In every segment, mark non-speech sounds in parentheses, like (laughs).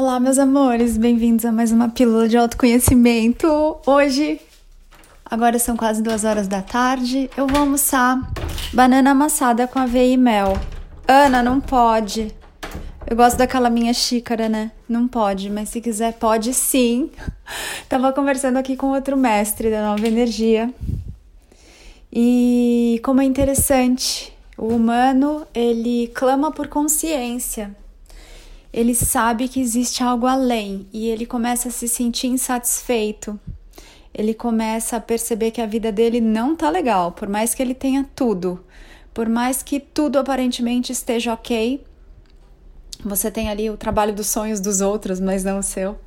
Olá, meus amores, bem-vindos a mais uma pílula de autoconhecimento. Hoje, agora são quase duas horas da tarde, eu vou almoçar banana amassada com aveia e mel. Ana, não pode. Eu gosto daquela minha xícara, né? Não pode, mas se quiser, pode sim. (laughs) Tava conversando aqui com outro mestre da Nova Energia. E como é interessante, o humano, ele clama por consciência ele sabe que existe algo além e ele começa a se sentir insatisfeito. Ele começa a perceber que a vida dele não tá legal, por mais que ele tenha tudo, por mais que tudo aparentemente esteja ok. Você tem ali o trabalho dos sonhos dos outros, mas não o seu.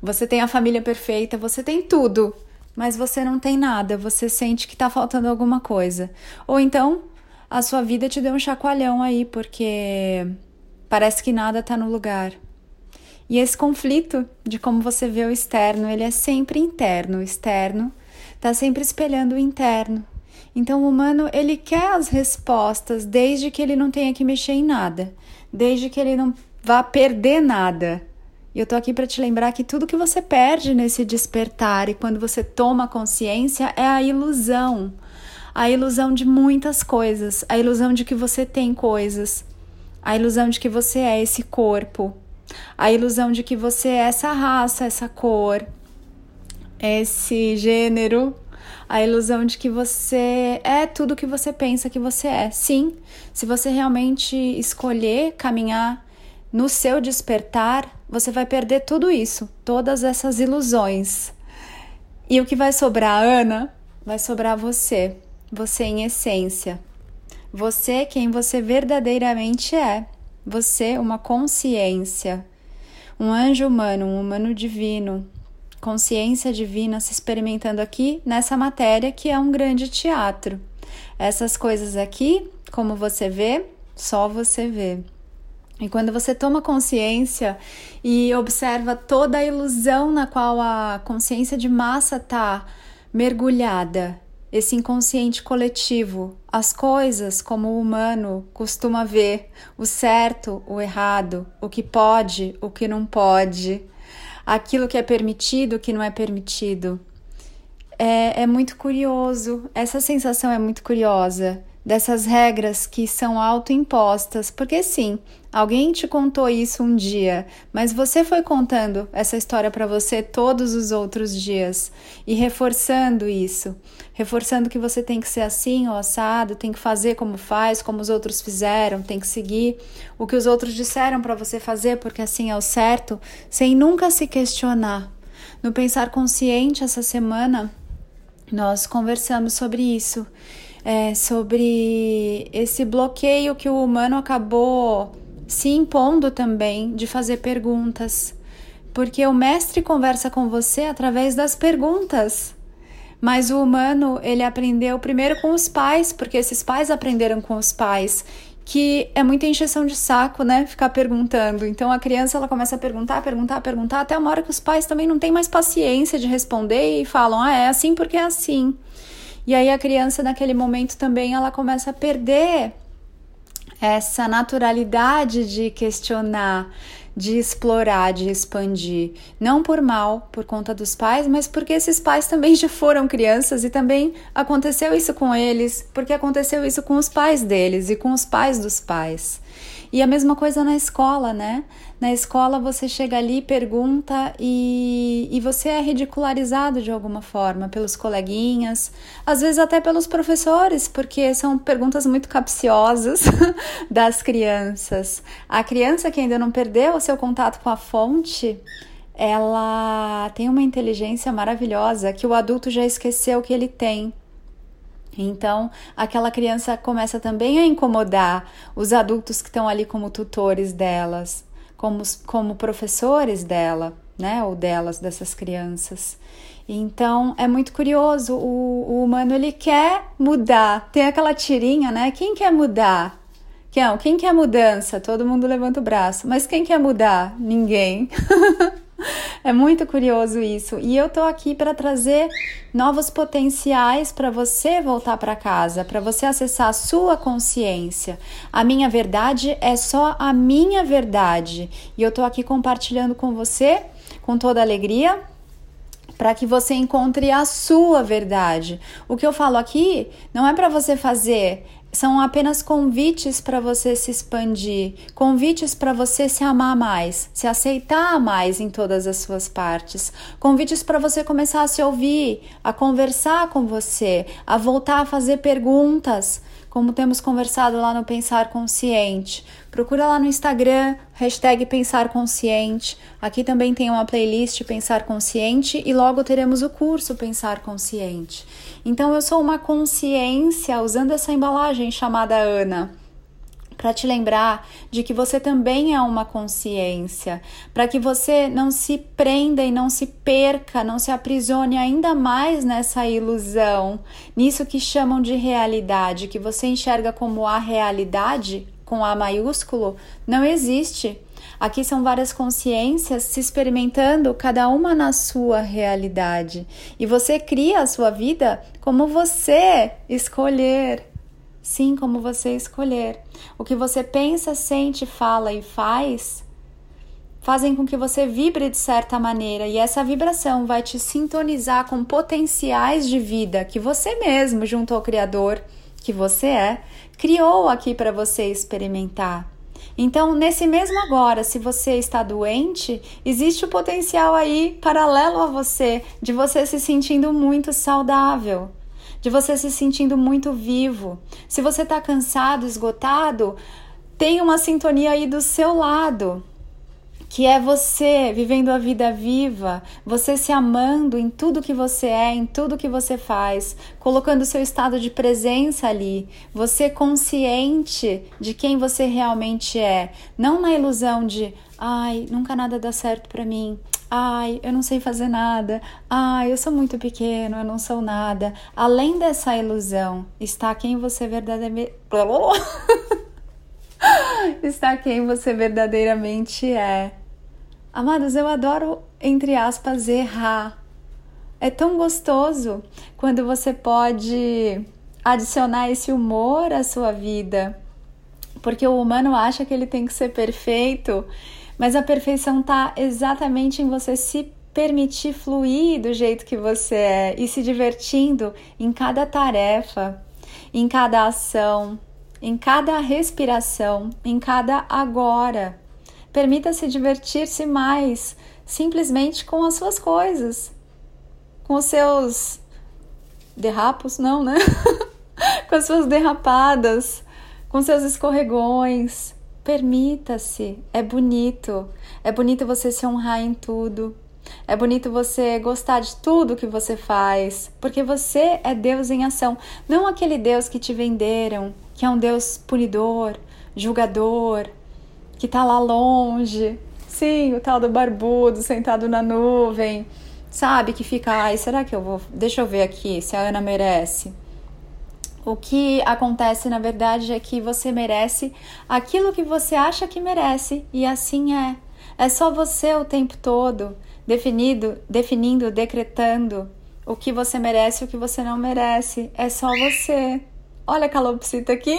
Você tem a família perfeita, você tem tudo, mas você não tem nada, você sente que tá faltando alguma coisa. Ou então a sua vida te deu um chacoalhão aí, porque Parece que nada está no lugar. E esse conflito de como você vê o externo, ele é sempre interno. O externo está sempre espelhando o interno. Então o humano, ele quer as respostas desde que ele não tenha que mexer em nada, desde que ele não vá perder nada. E eu tô aqui para te lembrar que tudo que você perde nesse despertar e quando você toma consciência é a ilusão. A ilusão de muitas coisas, a ilusão de que você tem coisas, a ilusão de que você é esse corpo, a ilusão de que você é essa raça, essa cor, esse gênero, a ilusão de que você é tudo que você pensa que você é. Sim, se você realmente escolher caminhar no seu despertar, você vai perder tudo isso, todas essas ilusões. E o que vai sobrar, Ana? Vai sobrar você, você em essência. Você quem você verdadeiramente é. Você, uma consciência, um anjo humano, um humano divino, consciência divina se experimentando aqui nessa matéria que é um grande teatro. Essas coisas aqui, como você vê, só você vê. E quando você toma consciência e observa toda a ilusão na qual a consciência de massa está mergulhada esse inconsciente coletivo, as coisas como o humano costuma ver, o certo, o errado, o que pode, o que não pode, aquilo que é permitido, o que não é permitido. É, é muito curioso, essa sensação é muito curiosa dessas regras que são autoimpostas, porque sim, alguém te contou isso um dia, mas você foi contando essa história para você todos os outros dias e reforçando isso, reforçando que você tem que ser assim ou assado, tem que fazer como faz, como os outros fizeram, tem que seguir o que os outros disseram para você fazer, porque assim é o certo, sem nunca se questionar. No pensar consciente essa semana, nós conversamos sobre isso é, sobre esse bloqueio que o humano acabou se impondo também de fazer perguntas. Porque o mestre conversa com você através das perguntas. Mas o humano, ele aprendeu primeiro com os pais, porque esses pais aprenderam com os pais que é muita encheção de saco, né? Ficar perguntando. Então a criança ela começa a perguntar, perguntar, perguntar, até uma hora que os pais também não têm mais paciência de responder e falam: ah, é assim porque é assim. E aí a criança naquele momento também ela começa a perder essa naturalidade de questionar, de explorar, de expandir. Não por mal, por conta dos pais, mas porque esses pais também já foram crianças e também aconteceu isso com eles, porque aconteceu isso com os pais deles e com os pais dos pais. E a mesma coisa na escola, né? Na escola você chega ali, pergunta e, e você é ridicularizado de alguma forma pelos coleguinhas, às vezes até pelos professores, porque são perguntas muito capciosas (laughs) das crianças. A criança que ainda não perdeu o seu contato com a fonte, ela tem uma inteligência maravilhosa que o adulto já esqueceu que ele tem. Então, aquela criança começa também a incomodar os adultos que estão ali como tutores delas, como, como professores dela, né, ou delas, dessas crianças. Então, é muito curioso, o, o humano ele quer mudar. Tem aquela tirinha, né? Quem quer mudar? Quem, quem quer mudança? Todo mundo levanta o braço. Mas quem quer mudar? Ninguém. (laughs) É muito curioso isso. E eu tô aqui para trazer novos potenciais para você voltar para casa, para você acessar a sua consciência. A minha verdade é só a minha verdade. E eu tô aqui compartilhando com você com toda alegria para que você encontre a sua verdade. O que eu falo aqui não é para você fazer, são apenas convites para você se expandir, convites para você se amar mais, se aceitar mais em todas as suas partes, convites para você começar a se ouvir, a conversar com você, a voltar a fazer perguntas como temos conversado lá no Pensar Consciente. Procura lá no Instagram, hashtag Pensar Consciente. Aqui também tem uma playlist Pensar Consciente e logo teremos o curso Pensar Consciente. Então eu sou uma consciência usando essa embalagem chamada Ana para te lembrar de que você também é uma consciência, para que você não se prenda e não se perca, não se aprisione ainda mais nessa ilusão, nisso que chamam de realidade, que você enxerga como a realidade com A maiúsculo, não existe. Aqui são várias consciências se experimentando, cada uma na sua realidade. E você cria a sua vida como você escolher. Sim, como você escolher. O que você pensa, sente, fala e faz fazem com que você vibre de certa maneira e essa vibração vai te sintonizar com potenciais de vida que você mesmo, junto ao Criador, que você é, criou aqui para você experimentar. Então, nesse mesmo agora, se você está doente, existe o potencial aí paralelo a você de você se sentindo muito saudável de você se sentindo muito vivo. Se você está cansado, esgotado, tem uma sintonia aí do seu lado, que é você vivendo a vida viva, você se amando em tudo que você é, em tudo que você faz, colocando seu estado de presença ali, você consciente de quem você realmente é, não na ilusão de, ai, nunca nada dá certo para mim. Ai, eu não sei fazer nada. Ai, eu sou muito pequeno, eu não sou nada. Além dessa ilusão, está quem você verdadeiramente. (laughs) está quem você verdadeiramente é. Amados, eu adoro, entre aspas, errar. É tão gostoso quando você pode adicionar esse humor à sua vida. Porque o humano acha que ele tem que ser perfeito mas a perfeição está exatamente em você se permitir fluir do jeito que você é e se divertindo em cada tarefa, em cada ação, em cada respiração, em cada agora. Permita-se divertir-se mais, simplesmente com as suas coisas, com os seus derrapos, não, né? (laughs) com as suas derrapadas, com seus escorregões, Permita-se, é bonito. É bonito você se honrar em tudo. É bonito você gostar de tudo que você faz, porque você é Deus em ação, não aquele Deus que te venderam, que é um Deus punidor, julgador, que tá lá longe. Sim, o tal do barbudo sentado na nuvem, sabe? Que fica, ai, será que eu vou. Deixa eu ver aqui se a Ana merece. O que acontece na verdade é que você merece aquilo que você acha que merece e assim é. É só você o tempo todo definido, definindo, decretando o que você merece e o que você não merece. É só você. Olha a calopsita aqui.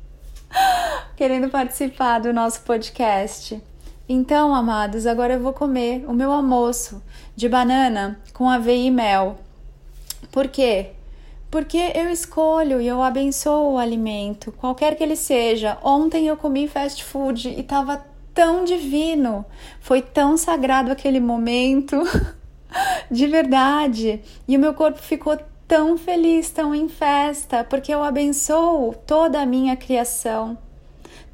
(laughs) Querendo participar do nosso podcast. Então, amados, agora eu vou comer o meu almoço de banana com aveia e mel. Por quê? Porque eu escolho e eu abençoo o alimento, qualquer que ele seja. Ontem eu comi fast food e estava tão divino, foi tão sagrado aquele momento, (laughs) de verdade. E o meu corpo ficou tão feliz, tão em festa, porque eu abençoo toda a minha criação.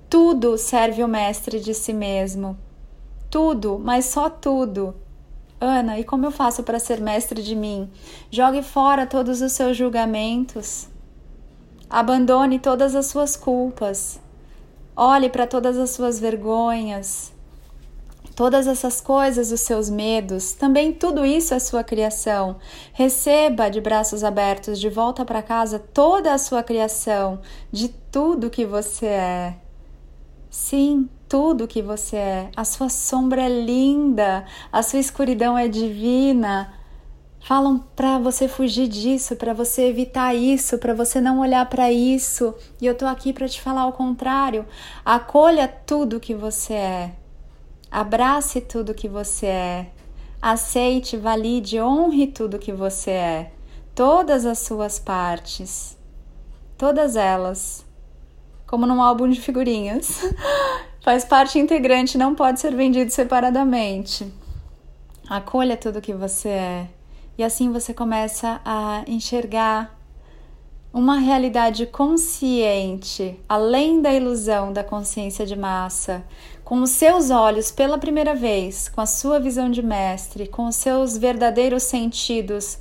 Tudo serve o mestre de si mesmo. Tudo, mas só tudo. Ana, e como eu faço para ser mestre de mim? Jogue fora todos os seus julgamentos. Abandone todas as suas culpas. Olhe para todas as suas vergonhas. Todas essas coisas, os seus medos, também tudo isso é sua criação. Receba de braços abertos de volta para casa toda a sua criação, de tudo que você é. Sim, tudo que você é. A sua sombra é linda, a sua escuridão é divina. Falam para você fugir disso, para você evitar isso, para você não olhar para isso. E eu tô aqui para te falar o contrário. Acolha tudo que você é. Abrace tudo que você é. Aceite, valide, honre tudo que você é. Todas as suas partes. Todas elas. Como num álbum de figurinhas. (laughs) Faz parte integrante, não pode ser vendido separadamente. Acolha tudo que você é. E assim você começa a enxergar uma realidade consciente, além da ilusão da consciência de massa, com os seus olhos pela primeira vez, com a sua visão de mestre, com os seus verdadeiros sentidos,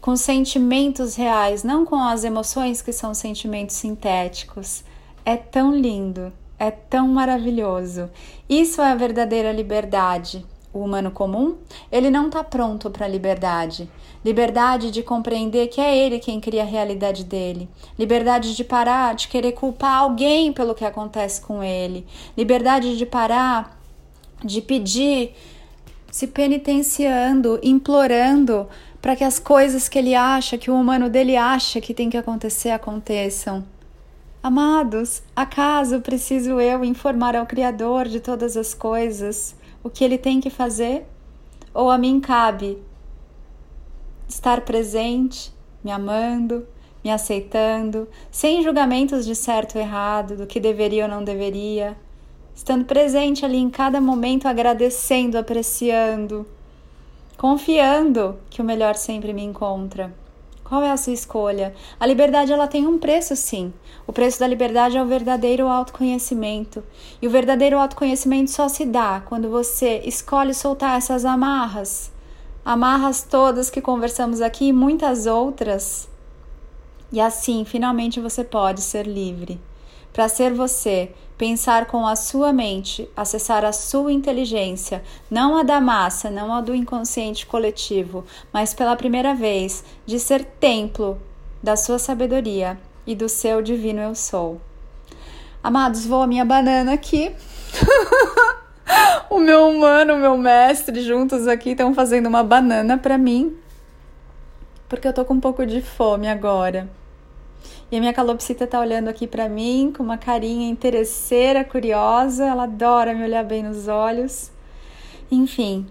com sentimentos reais, não com as emoções que são sentimentos sintéticos. É tão lindo, é tão maravilhoso. Isso é a verdadeira liberdade o humano comum, ele não está pronto para a liberdade. Liberdade de compreender que é ele quem cria a realidade dele. Liberdade de parar de querer culpar alguém pelo que acontece com ele. Liberdade de parar de pedir, se penitenciando, implorando para que as coisas que ele acha, que o humano dele acha que tem que acontecer, aconteçam. Amados, acaso preciso eu informar ao Criador de todas as coisas? o que ele tem que fazer, ou a mim cabe estar presente, me amando, me aceitando, sem julgamentos de certo ou errado, do que deveria ou não deveria, estando presente ali em cada momento, agradecendo, apreciando, confiando que o melhor sempre me encontra. Qual é a sua escolha? A liberdade ela tem um preço, sim. O preço da liberdade é o verdadeiro autoconhecimento. E o verdadeiro autoconhecimento só se dá quando você escolhe soltar essas amarras. Amarras todas que conversamos aqui e muitas outras. E assim, finalmente você pode ser livre. Para ser você, pensar com a sua mente, acessar a sua inteligência, não a da massa, não a do inconsciente coletivo, mas pela primeira vez de ser templo da sua sabedoria e do seu divino eu sou. Amados, vou a minha banana aqui. (laughs) o meu humano, o meu mestre juntos aqui estão fazendo uma banana para mim. Porque eu tô com um pouco de fome agora. E a minha calopsita tá olhando aqui para mim com uma carinha interesseira, curiosa. Ela adora me olhar bem nos olhos. Enfim,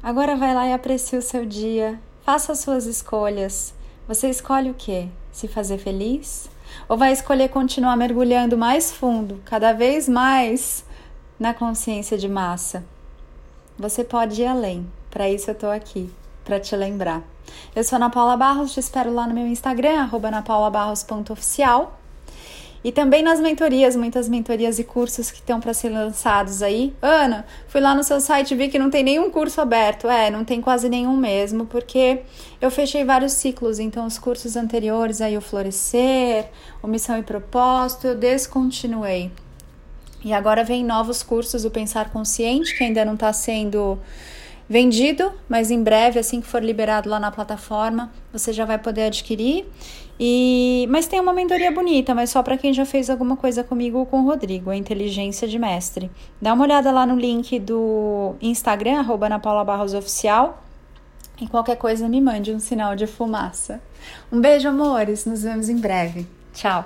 agora vai lá e aprecie o seu dia. Faça as suas escolhas. Você escolhe o quê? Se fazer feliz? Ou vai escolher continuar mergulhando mais fundo, cada vez mais na consciência de massa? Você pode ir além. Para isso eu tô aqui, para te lembrar. Eu sou Ana Paula Barros, te espero lá no meu Instagram, anapaulabarros.oficial. E também nas mentorias, muitas mentorias e cursos que estão para ser lançados aí. Ana, fui lá no seu site e vi que não tem nenhum curso aberto. É, não tem quase nenhum mesmo, porque eu fechei vários ciclos. Então, os cursos anteriores, aí o Florescer, o Missão e Propósito, eu descontinuei. E agora vem novos cursos, o Pensar Consciente, que ainda não está sendo vendido, mas em breve, assim que for liberado lá na plataforma, você já vai poder adquirir. E mas tem uma mentoria bonita, mas só para quem já fez alguma coisa comigo ou com o Rodrigo, a inteligência de mestre. Dá uma olhada lá no link do Instagram @napaulabarrosoficial. E qualquer coisa me mande um sinal de fumaça. Um beijo, amores. Nos vemos em breve. Tchau.